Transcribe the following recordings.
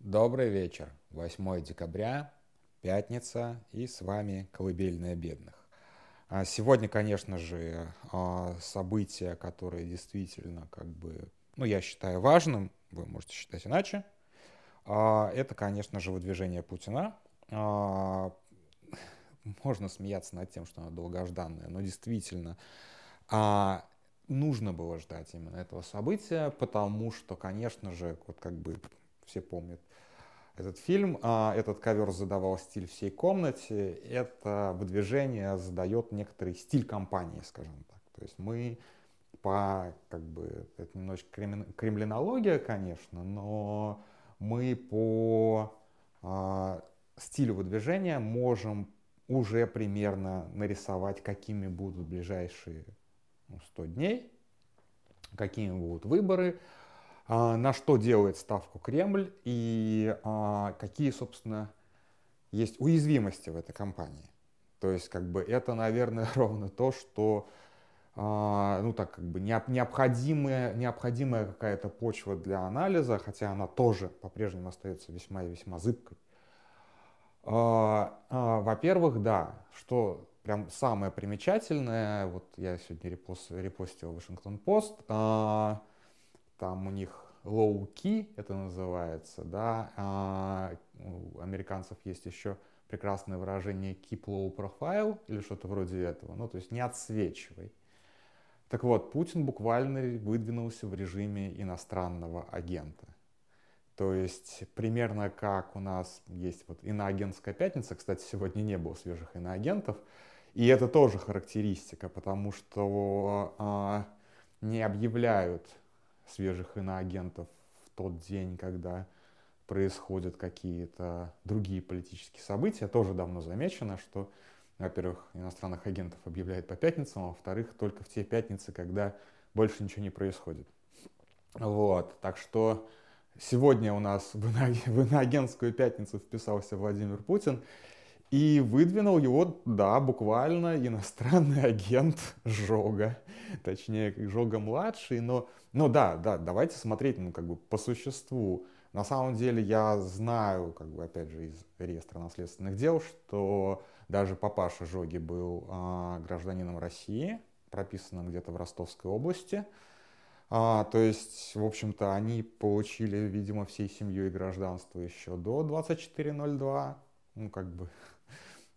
Добрый вечер. 8 декабря, пятница, и с вами «Колыбельная бедных». А сегодня, конечно же, а, событие, которое действительно, как бы, ну, я считаю важным, вы можете считать иначе, а, это, конечно же, выдвижение Путина. Можно смеяться над тем, что оно долгожданное, но действительно нужно было ждать именно этого события, потому что, конечно же, вот как бы все помнят этот фильм, а, этот ковер задавал стиль всей комнате, это выдвижение задает некоторый стиль компании, скажем так. То есть мы по, как бы, это немножечко кремлинология, конечно, но мы по э, стилю выдвижения можем уже примерно нарисовать, какими будут ближайшие ну, 100 дней, какими будут выборы, а, на что делает ставку Кремль и а, какие, собственно, есть уязвимости в этой компании. То есть, как бы, это, наверное, ровно то, что, а, ну, так, как бы, необходимая, необходимая какая-то почва для анализа, хотя она тоже по-прежнему остается весьма и весьма зыбкой. Во-первых, да, что прям самое примечательное, вот я сегодня репост, репостил Вашингтон-Пост, там у них low-key это называется, да, а у американцев есть еще прекрасное выражение keep low profile или что-то вроде этого, ну, то есть не отсвечивай. Так вот, Путин буквально выдвинулся в режиме иностранного агента. То есть примерно как у нас есть вот иноагентская пятница, кстати, сегодня не было свежих иноагентов, и это тоже характеристика, потому что а, не объявляют свежих иноагентов в тот день, когда происходят какие-то другие политические события. Тоже давно замечено, что, во-первых, иностранных агентов объявляют по пятницам, а во-вторых, только в те пятницы, когда больше ничего не происходит. Вот, так что сегодня у нас в иноагентскую пятницу вписался Владимир Путин, и выдвинул его, да, буквально иностранный агент Жога. Точнее, Жога-младший. Но, но да, да, давайте смотреть, ну, как бы по существу. На самом деле я знаю, как бы, опять же, из реестра наследственных дел, что даже папаша Жоги был а, гражданином России, прописанным где-то в Ростовской области. А, то есть, в общем-то, они получили, видимо, всей семьей гражданство еще до 2402. Ну, как бы,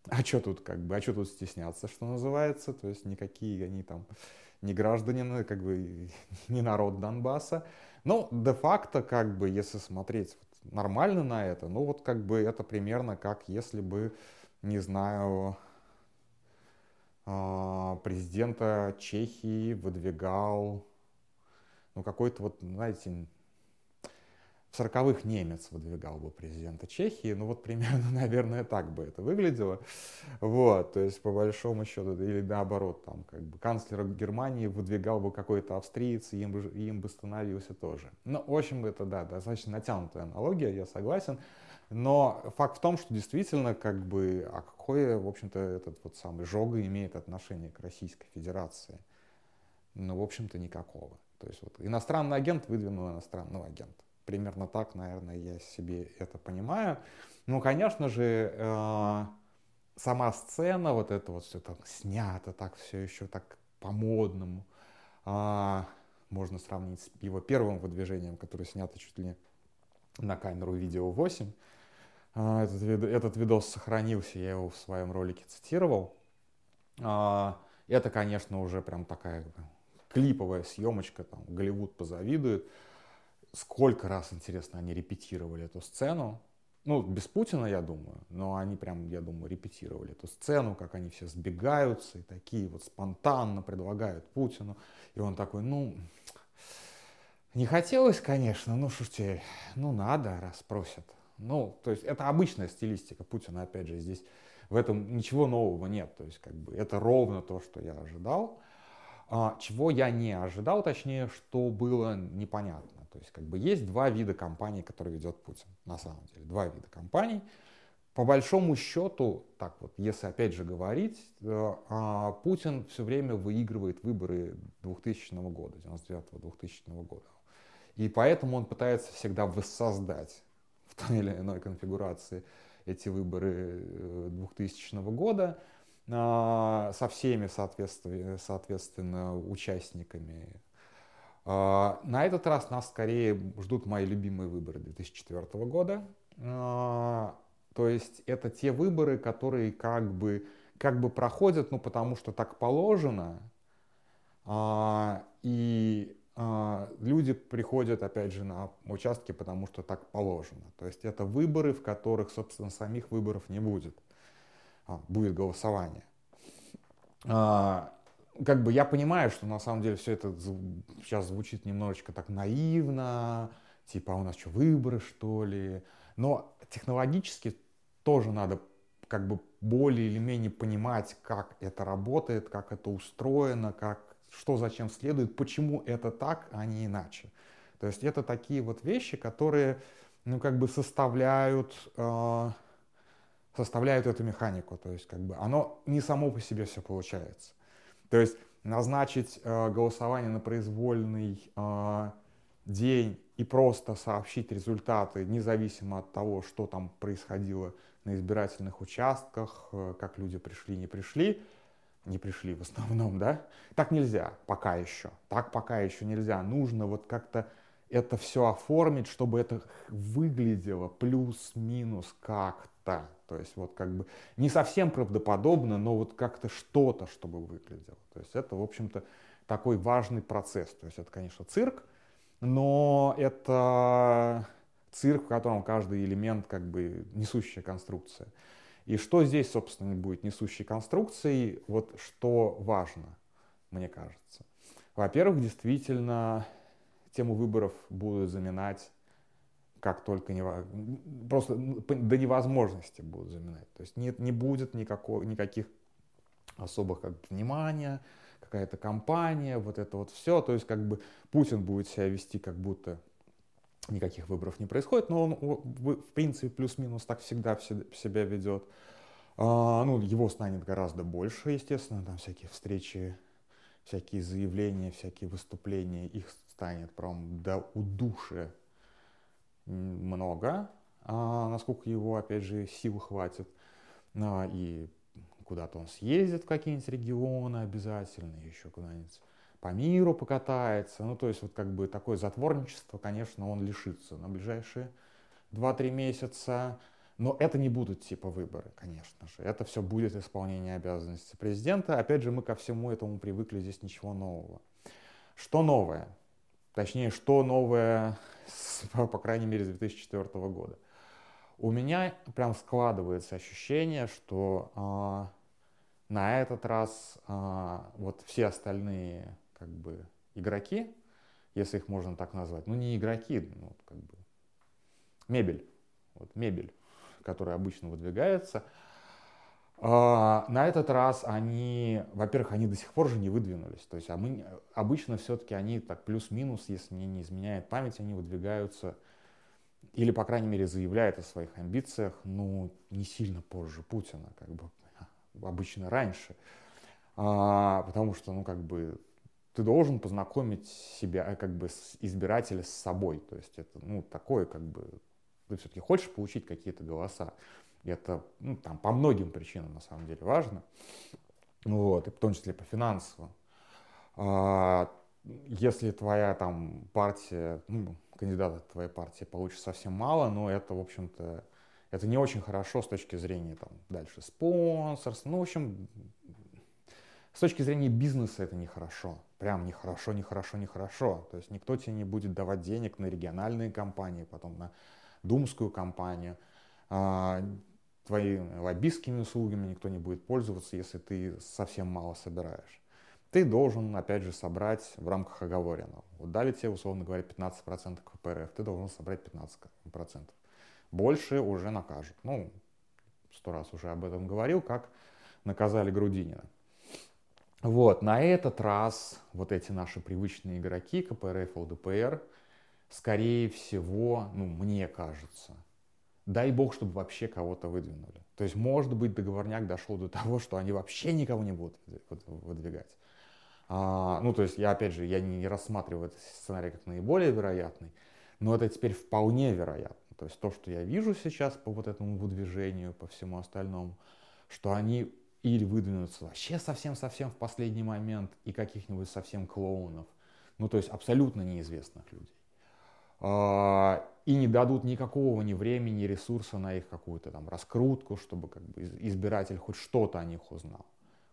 а что тут как бы, а что тут стесняться, что называется, то есть никакие они там не граждане, ну, как бы не народ Донбасса. Но де-факто, как бы, если смотреть нормально на это, ну вот как бы это примерно как если бы, не знаю, а, президента Чехии выдвигал ну, какой-то вот, знаете, в 40-х немец выдвигал бы президента Чехии, ну вот примерно, наверное, так бы это выглядело. Вот, то есть по большому счету, или наоборот, там как бы канцлер Германии выдвигал бы какой-то австриец, и им бы, им бы становился тоже. Ну, в общем, это, да, достаточно натянутая аналогия, я согласен. Но факт в том, что действительно, как бы, а какое, в общем-то, этот вот самый Жога имеет отношение к Российской Федерации? Ну, в общем-то, никакого. То есть вот иностранный агент выдвинул иностранного агента. Примерно так, наверное, я себе это понимаю. Ну, конечно же, э, сама сцена, вот это вот все там снято, так все еще так по-модному. Э, можно сравнить с его первым выдвижением, которое снято чуть ли не на камеру видео 8. Э, этот, этот видос сохранился, я его в своем ролике цитировал. Э, это, конечно, уже прям такая клиповая съемочка, там Голливуд позавидует сколько раз, интересно, они репетировали эту сцену. Ну, без Путина, я думаю, но они прям, я думаю, репетировали эту сцену, как они все сбегаются и такие вот спонтанно предлагают Путину. И он такой, ну, не хотелось, конечно, ну что ну надо, раз просят. Ну, то есть это обычная стилистика Путина, опять же, здесь в этом ничего нового нет. То есть как бы это ровно то, что я ожидал. А, чего я не ожидал, точнее, что было непонятно. То есть как бы есть два вида компаний, которые ведет Путин, на самом деле. Два вида компаний. По большому счету, так вот, если опять же говорить, э, а, Путин все время выигрывает выборы 2000 года, 99-2000 года. И поэтому он пытается всегда воссоздать в той или иной конфигурации эти выборы 2000 года со всеми, соответственно участниками. На этот раз нас скорее ждут мои любимые выборы 2004 года. То есть это те выборы, которые как бы, как бы проходят, ну потому что так положено, а, и а, люди приходят, опять же, на участки, потому что так положено. То есть это выборы, в которых, собственно, самих выборов не будет. А, будет голосование. Как бы я понимаю, что на самом деле все это сейчас звучит немножечко так наивно, типа, а у нас что, выборы, что ли? Но технологически тоже надо как бы более или менее понимать, как это работает, как это устроено, как, что зачем следует, почему это так, а не иначе. То есть это такие вот вещи, которые, ну, как бы составляют, э, составляют эту механику. То есть, как бы, оно не само по себе все получается. То есть, назначить э, голосование на произвольный э, день и просто сообщить результаты, независимо от того, что там происходило на избирательных участках, э, как люди пришли, не пришли, не пришли в основном, да, так нельзя пока еще, так пока еще нельзя. Нужно вот как-то это все оформить, чтобы это выглядело плюс-минус как-то. То есть вот как бы не совсем правдоподобно, но вот как-то что-то, чтобы выглядело. То есть это, в общем-то, такой важный процесс. То есть это, конечно, цирк, но это цирк, в котором каждый элемент как бы несущая конструкция. И что здесь, собственно, будет несущей конструкцией, вот что важно, мне кажется. Во-первых, действительно, тему выборов будут заминать как только не, просто до невозможности будут заминать. То есть нет, не будет никакого, никаких особых как, внимания, какая-то компания, вот это вот все. То есть как бы Путин будет себя вести как будто никаких выборов не происходит, но он в принципе плюс-минус так всегда себя ведет. А, ну, его станет гораздо больше, естественно, там всякие встречи, всякие заявления, всякие выступления, их станет прям до удушия много, а, насколько его, опять же, сил хватит. А, и куда-то он съездит в какие-нибудь регионы обязательно, еще куда-нибудь по миру покатается. Ну, то есть вот как бы такое затворничество, конечно, он лишится на ближайшие 2-3 месяца. Но это не будут типа выборы, конечно же. Это все будет исполнение обязанностей президента. Опять же, мы ко всему этому привыкли, здесь ничего нового. Что новое? Точнее, что новое, с, по крайней мере, с 2004 года. У меня прям складывается ощущение, что э, на этот раз э, вот все остальные как бы игроки, если их можно так назвать. Ну, не игроки, ну, как бы мебель. Вот мебель, которая обычно выдвигается. А, на этот раз они, во-первых, они до сих пор же не выдвинулись. То есть а мы, обычно все-таки они так плюс-минус, если мне не изменяет память, они выдвигаются или, по крайней мере, заявляют о своих амбициях, ну, не сильно позже Путина, как бы обычно раньше. А, потому что, ну, как бы ты должен познакомить себя, э, как бы, с избирателя с собой. То есть это, ну, такое, как бы, ты все-таки хочешь получить какие-то голоса. Это, ну, там, по многим причинам, на самом деле, важно. Вот, и в том числе по финансовым. А, если твоя там партия, ну, кандидатов твоей партии получит совсем мало, но это, в общем-то, это не очень хорошо с точки зрения там дальше спонсорства. Ну, в общем, с точки зрения бизнеса это нехорошо прям нехорошо, нехорошо, нехорошо. То есть никто тебе не будет давать денег на региональные компании, потом на думскую компанию. Твоими лоббистскими услугами никто не будет пользоваться, если ты совсем мало собираешь. Ты должен, опять же, собрать в рамках оговоренного. Вот дали тебе, условно говоря, 15% КПРФ, ты должен собрать 15%. Больше уже накажут. Ну, сто раз уже об этом говорил, как наказали Грудинина. Вот, на этот раз вот эти наши привычные игроки, КПРФ, ЛДПР, скорее всего, ну, мне кажется, дай бог, чтобы вообще кого-то выдвинули. То есть, может быть, договорняк дошел до того, что они вообще никого не будут выдвигать. А, ну, то есть, я, опять же, я не рассматриваю этот сценарий как наиболее вероятный, но это теперь вполне вероятно. То есть то, что я вижу сейчас по вот этому выдвижению, по всему остальному, что они или выдвинутся вообще совсем-совсем в последний момент и каких-нибудь совсем клоунов, ну то есть абсолютно неизвестных людей, а, и не дадут никакого ни времени, ни ресурса на их какую-то там раскрутку, чтобы как бы избиратель хоть что-то о них узнал,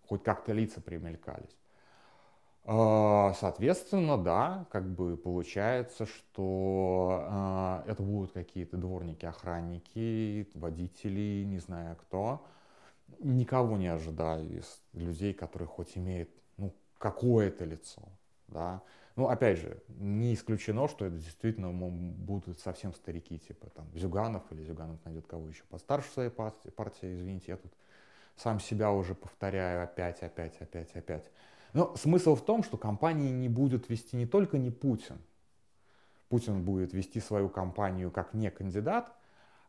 хоть как-то лица примелькались. А, соответственно, да, как бы получается, что а, это будут какие-то дворники, охранники, водители, не знаю кто. Никого не ожидаю из людей, которые хоть имеют ну, какое-то лицо. Да? Ну, опять же, не исключено, что это действительно будут совсем старики, типа там Зюганов или Зюганов найдет кого еще постарше своей партии, партии, извините, я тут сам себя уже повторяю опять, опять, опять, опять. Но смысл в том, что компании не будут вести не только не Путин. Путин будет вести свою компанию как не кандидат,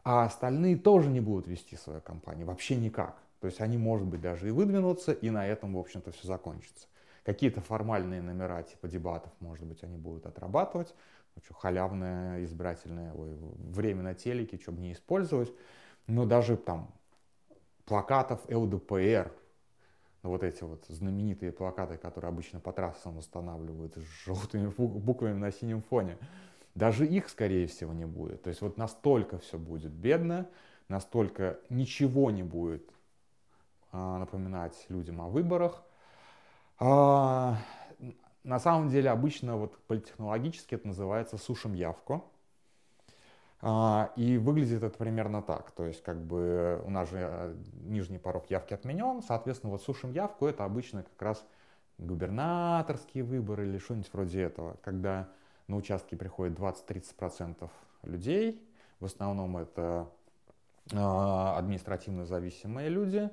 а остальные тоже не будут вести свою компанию вообще никак. То есть они, может быть, даже и выдвинутся, и на этом, в общем-то, все закончится. Какие-то формальные номера типа дебатов, может быть, они будут отрабатывать. Ну, что, халявное избирательное ой, время на телеке, чтобы не использовать. Но даже там плакатов ЛДПР ну, вот эти вот знаменитые плакаты, которые обычно по трассам устанавливают с желтыми буквами на синем фоне, даже их, скорее всего, не будет. То есть вот настолько все будет бедно, настолько ничего не будет а, напоминать людям о выборах. А, на самом деле обычно вот политехнологически это называется сушим явку. А, и выглядит это примерно так. То есть, как бы у нас же э, нижний порог явки отменен, соответственно, вот сушим явку это обычно как раз губернаторские выборы или что-нибудь вроде этого, когда на участки приходит 20-30% людей, в основном это а, административно зависимые люди,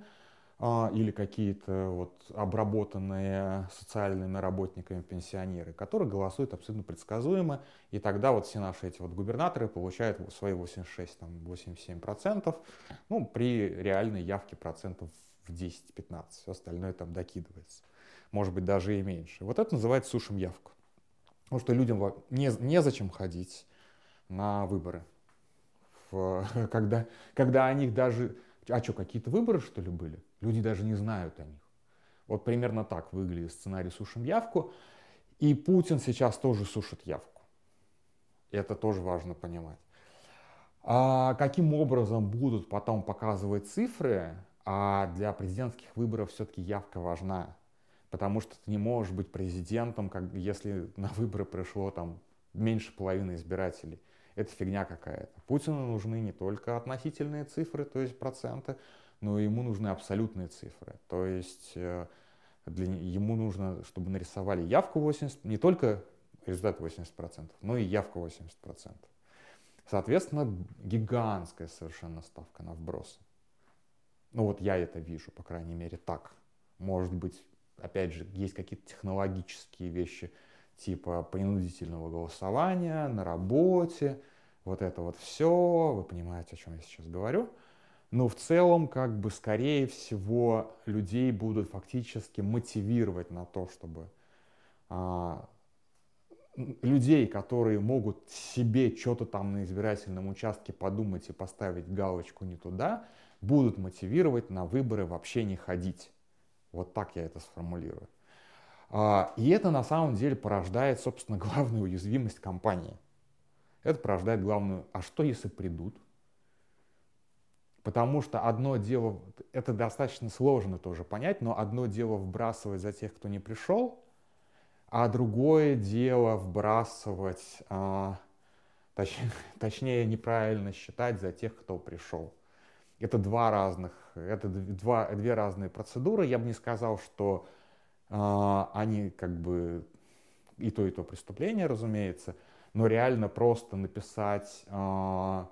или какие-то вот обработанные социальными работниками пенсионеры, которые голосуют абсолютно предсказуемо, и тогда вот все наши эти вот губернаторы получают свои 86-87%, ну, при реальной явке процентов в 10-15, все остальное там докидывается, может быть, даже и меньше. Вот это называется сушим явку, потому что людям не, незачем ходить на выборы, в, когда, когда о них даже а что, какие-то выборы, что ли, были? Люди даже не знают о них. Вот примерно так выглядит сценарий «Сушим явку». И Путин сейчас тоже сушит явку. Это тоже важно понимать. А каким образом будут потом показывать цифры, а для президентских выборов все-таки явка важна. Потому что ты не можешь быть президентом, как, если на выборы пришло там меньше половины избирателей это фигня какая-то. Путину нужны не только относительные цифры, то есть проценты, но ему нужны абсолютные цифры. То есть э, для, ему нужно, чтобы нарисовали явку 80, не только результат 80%, но и явка 80%. Соответственно, гигантская совершенно ставка на вбросы. Ну вот я это вижу, по крайней мере, так. Может быть, опять же, есть какие-то технологические вещи, типа принудительного голосования на работе, вот это вот все, вы понимаете, о чем я сейчас говорю. Но в целом, как бы, скорее всего, людей будут фактически мотивировать на то, чтобы а, людей, которые могут себе что-то там на избирательном участке подумать и поставить галочку не туда, будут мотивировать на выборы вообще не ходить. Вот так я это сформулирую. А, и это на самом деле порождает, собственно, главную уязвимость компании. Это порождает главную, а что если придут? Потому что одно дело, это достаточно сложно тоже понять, но одно дело вбрасывать за тех, кто не пришел, а другое дело вбрасывать, а, точ, точнее неправильно считать за тех, кто пришел. Это два разных, это два, две разные процедуры. Я бы не сказал, что они как бы и то, и то преступление, разумеется, но реально просто написать а,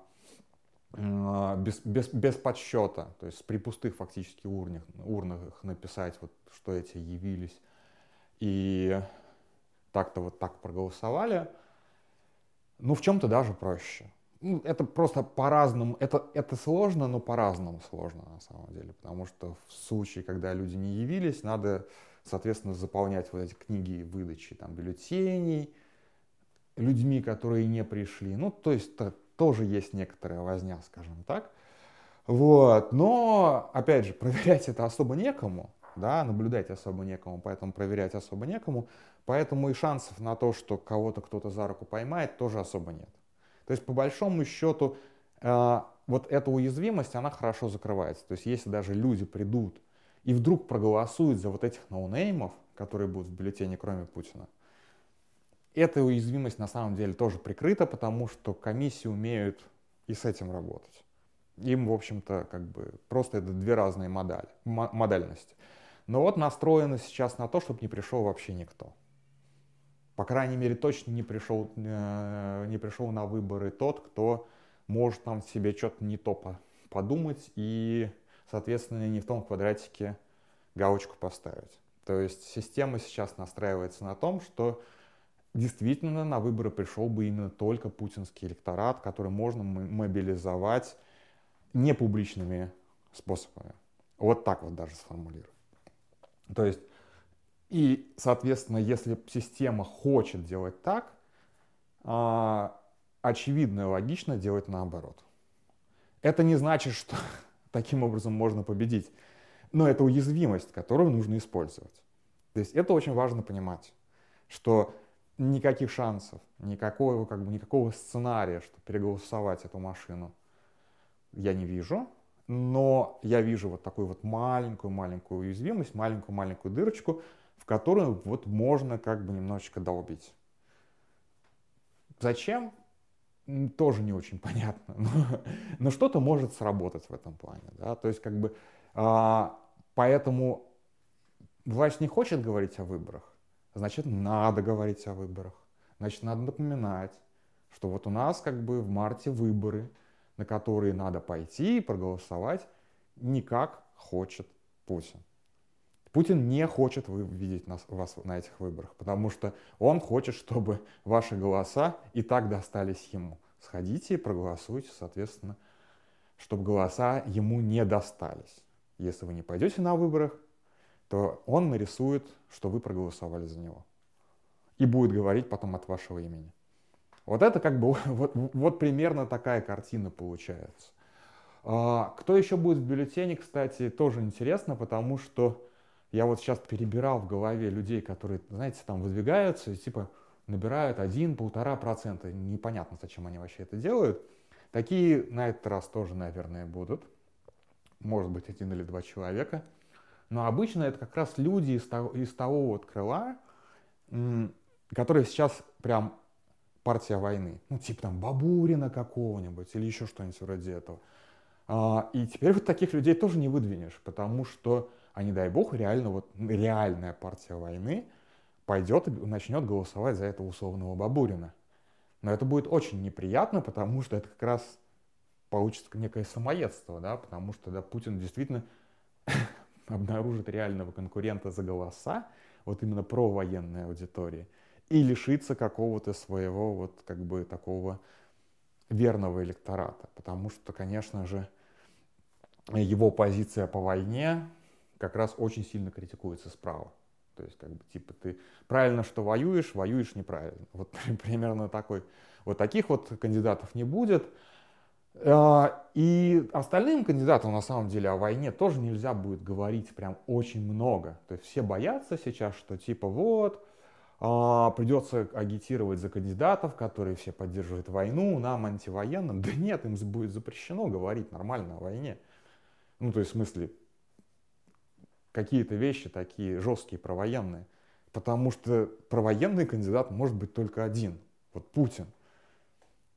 а, без, без, без подсчета, то есть при пустых фактически урнах, урнах написать, вот, что эти явились, и так-то вот так проголосовали, ну, в чем-то даже проще. Ну, это просто по-разному, это, это сложно, но по-разному сложно на самом деле, потому что в случае, когда люди не явились, надо соответственно, заполнять вот эти книги выдачи там, бюллетеней людьми, которые не пришли. Ну, то есть тоже есть некоторая возня, скажем так. Вот. Но, опять же, проверять это особо некому, да, наблюдать особо некому, поэтому проверять особо некому, поэтому и шансов на то, что кого-то кто-то за руку поймает, тоже особо нет. То есть, по большому счету, э, вот эта уязвимость, она хорошо закрывается. То есть, если даже люди придут и вдруг проголосуют за вот этих ноунеймов, которые будут в бюллетене, кроме Путина, эта уязвимость на самом деле тоже прикрыта, потому что комиссии умеют и с этим работать. Им, в общем-то, как бы просто это две разные модали, модальности. Но вот настроено сейчас на то, чтобы не пришел вообще никто. По крайней мере, точно не пришел, э, не пришел на выборы тот, кто может там себе что-то не то подумать и, соответственно, не в том квадратике галочку поставить. То есть система сейчас настраивается на том, что действительно на выборы пришел бы именно только путинский электорат, который можно мобилизовать непубличными способами. Вот так вот даже сформулирую. То есть, и, соответственно, если система хочет делать так, а, очевидно и логично делать наоборот. Это не значит, что таким образом можно победить, но это уязвимость, которую нужно использовать. То есть это очень важно понимать, что никаких шансов, никакого, как бы, никакого сценария, чтобы переголосовать эту машину, я не вижу. Но я вижу вот такую вот маленькую-маленькую уязвимость, маленькую-маленькую дырочку, в которую вот можно как бы немножечко долбить. Зачем? Тоже не очень понятно. Но, но что-то может сработать в этом плане. Да? То есть как бы а, поэтому власть не хочет говорить о выборах, значит надо говорить о выборах. Значит надо напоминать, что вот у нас как бы в марте выборы, на которые надо пойти и проголосовать, никак хочет Путин. Путин не хочет видеть нас, вас на этих выборах, потому что он хочет, чтобы ваши голоса и так достались ему. Сходите и проголосуйте, соответственно, чтобы голоса ему не достались. Если вы не пойдете на выборах, то он нарисует, что вы проголосовали за него. И будет говорить потом от вашего имени. Вот это как бы, вот, вот примерно такая картина получается. А, кто еще будет в бюллетене, кстати, тоже интересно, потому что я вот сейчас перебирал в голове людей, которые, знаете, там выдвигаются, и типа набирают 1-1,5 процента. Непонятно, зачем они вообще это делают. Такие на этот раз тоже, наверное, будут. Может быть, один или два человека. Но обычно это как раз люди из того, из того вот крыла, которые сейчас прям партия войны. Ну, типа там Бабурина какого-нибудь или еще что-нибудь вроде этого. А, и теперь вот таких людей тоже не выдвинешь, потому что, а не дай бог, реально вот реальная партия войны пойдет и начнет голосовать за этого условного Бабурина. Но это будет очень неприятно, потому что это как раз получится некое самоедство, да, потому что да, Путин действительно обнаружит реального конкурента за голоса, вот именно про военной аудитории – и лишиться какого-то своего вот как бы такого верного электората. Потому что, конечно же, его позиция по войне как раз очень сильно критикуется справа. То есть, как бы, типа, ты правильно, что воюешь, воюешь неправильно. Вот примерно такой. Вот таких вот кандидатов не будет. А, и остальным кандидатам, на самом деле, о войне тоже нельзя будет говорить прям очень много. То есть все боятся сейчас, что типа вот, а, придется агитировать за кандидатов, которые все поддерживают войну, нам антивоенным. Да нет, им будет запрещено говорить нормально о войне. Ну, то есть, в смысле, какие-то вещи такие жесткие, провоенные. Потому что провоенный кандидат может быть только один. Вот Путин.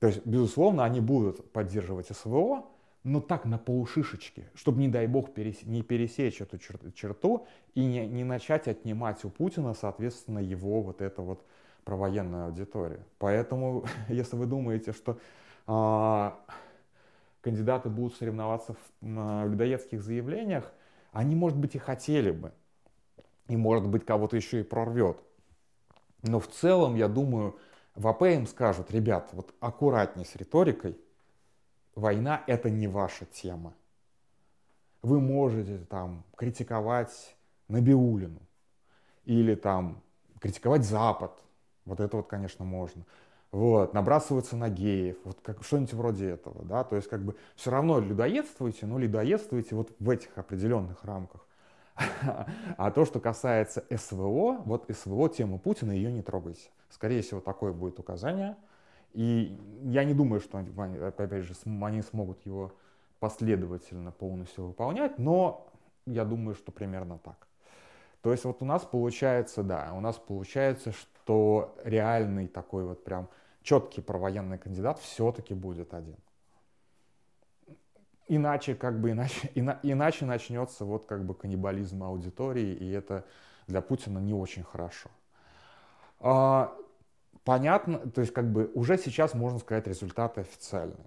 То есть, безусловно, они будут поддерживать СВО, но так на полушишечке, чтобы, не дай бог, перес... не пересечь эту чер... черту и не, не начать отнимать у Путина, соответственно, его вот это вот провоенную аудиторию. Поэтому, если вы думаете, что а, кандидаты будут соревноваться в а, людоедских заявлениях, они, может быть, и хотели бы. И, может быть, кого-то еще и прорвет. Но в целом, я думаю, в АП им скажут, ребят, вот аккуратней с риторикой, война это не ваша тема. Вы можете там критиковать Набиулину или там критиковать Запад. Вот это вот, конечно, можно. Вот, набрасываются на геев, вот как, что-нибудь вроде этого, да, то есть как бы все равно людоедствуете, но людоедствуете вот в этих определенных рамках. А то, что касается СВО, вот СВО, тему Путина, ее не трогайте. Скорее всего, такое будет указание. И я не думаю, что они, опять же, они смогут его последовательно полностью выполнять, но я думаю, что примерно так. То есть вот у нас получается, да, у нас получается, что реальный такой вот прям четкий провоенный кандидат все-таки будет один. Иначе как бы иначе, ина, иначе начнется вот как бы каннибализм аудитории, и это для Путина не очень хорошо. А, понятно, то есть как бы уже сейчас можно сказать результаты официальные.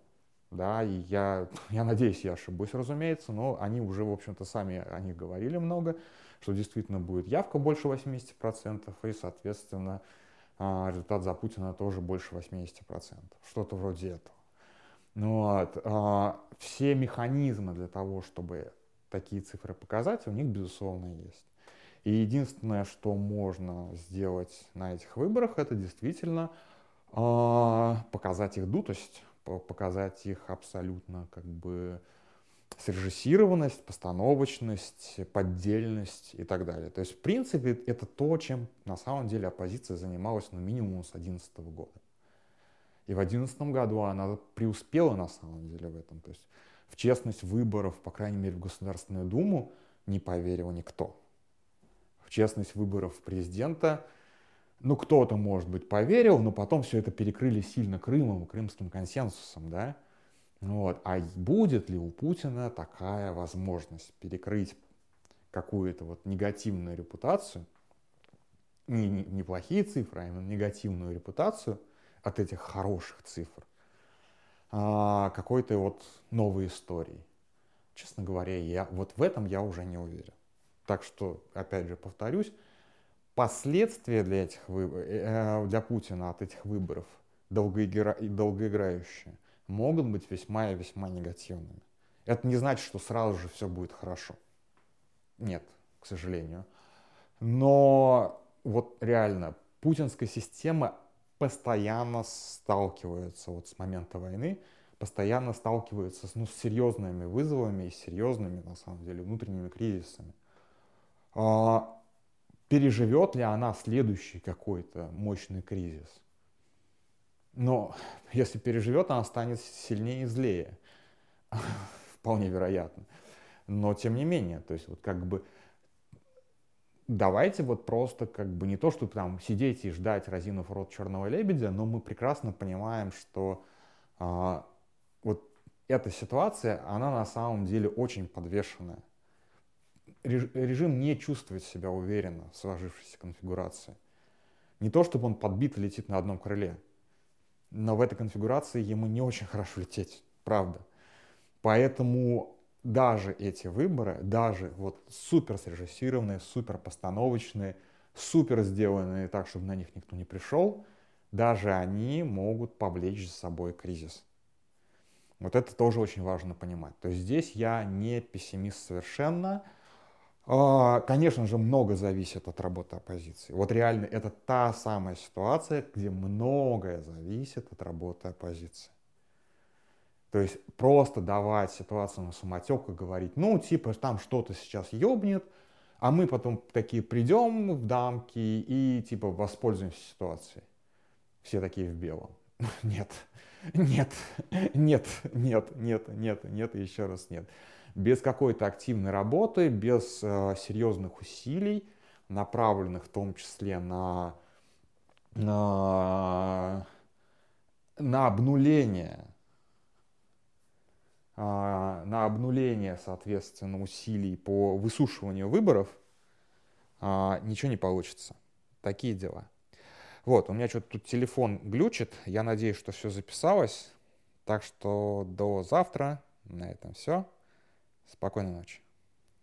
Да, и я, я надеюсь, я ошибусь, разумеется, но они уже, в общем-то, сами о них говорили много, что действительно будет явка больше 80%, и, соответственно, результат за Путина тоже больше 80%. Что-то вроде этого. Ну вот. А, все механизмы для того, чтобы такие цифры показать, у них, безусловно, есть. И единственное, что можно сделать на этих выборах, это действительно а, показать их дутость, показать их абсолютно как бы срежиссированность, постановочность, поддельность и так далее. То есть, в принципе, это то, чем на самом деле оппозиция занималась ну, минимум с 2011 года. И в 2011 году она преуспела на самом деле в этом. То есть в честность выборов, по крайней мере, в Государственную Думу не поверил никто. В честность выборов президента, ну, кто-то, может быть, поверил, но потом все это перекрыли сильно Крымом, крымским консенсусом, да. Вот. А будет ли у Путина такая возможность перекрыть какую-то вот негативную репутацию, не, не, не плохие цифры, а именно негативную репутацию от этих хороших цифр, а, какой-то вот новой истории. Честно говоря, я, вот в этом я уже не уверен. Так что, опять же, повторюсь, последствия для, этих выбор, э, для Путина от этих выборов долгоигра, долгоиграющие могут быть весьма и весьма негативными. Это не значит, что сразу же все будет хорошо. Нет, к сожалению. Но вот реально, путинская система постоянно сталкивается вот с момента войны, постоянно сталкивается с, ну, с серьезными вызовами и серьезными, на самом деле, внутренними кризисами. А, переживет ли она следующий какой-то мощный кризис? Но если переживет, она станет сильнее и злее. Вполне вероятно. Но тем не менее, то есть вот как бы давайте вот просто как бы не то, что там сидеть и ждать разинов рот черного лебедя, но мы прекрасно понимаем, что а, вот эта ситуация, она на самом деле очень подвешенная. Режим не чувствует себя уверенно в сложившейся конфигурации. Не то, чтобы он подбит и летит на одном крыле но в этой конфигурации ему не очень хорошо лететь, правда. Поэтому даже эти выборы, даже вот супер срежиссированные, супер постановочные, супер сделанные так, чтобы на них никто не пришел, даже они могут повлечь за собой кризис. Вот это тоже очень важно понимать. То есть здесь я не пессимист совершенно, конечно же, много зависит от работы оппозиции. Вот реально это та самая ситуация, где многое зависит от работы оппозиции. То есть просто давать ситуацию на самотек и говорить, ну, типа, там что-то сейчас ёбнет, а мы потом такие придем в дамки и, типа, воспользуемся ситуацией. Все такие в белом. Нет, нет, нет, нет, нет, нет, нет еще раз нет без какой-то активной работы, без э, серьезных усилий, направленных в том числе на, на, на обнуление э, на обнуление, соответственно, усилий по высушиванию выборов, э, ничего не получится. Такие дела. Вот, у меня что-то тут телефон глючит. Я надеюсь, что все записалось. Так что до завтра. На этом все. Спокойной ночи.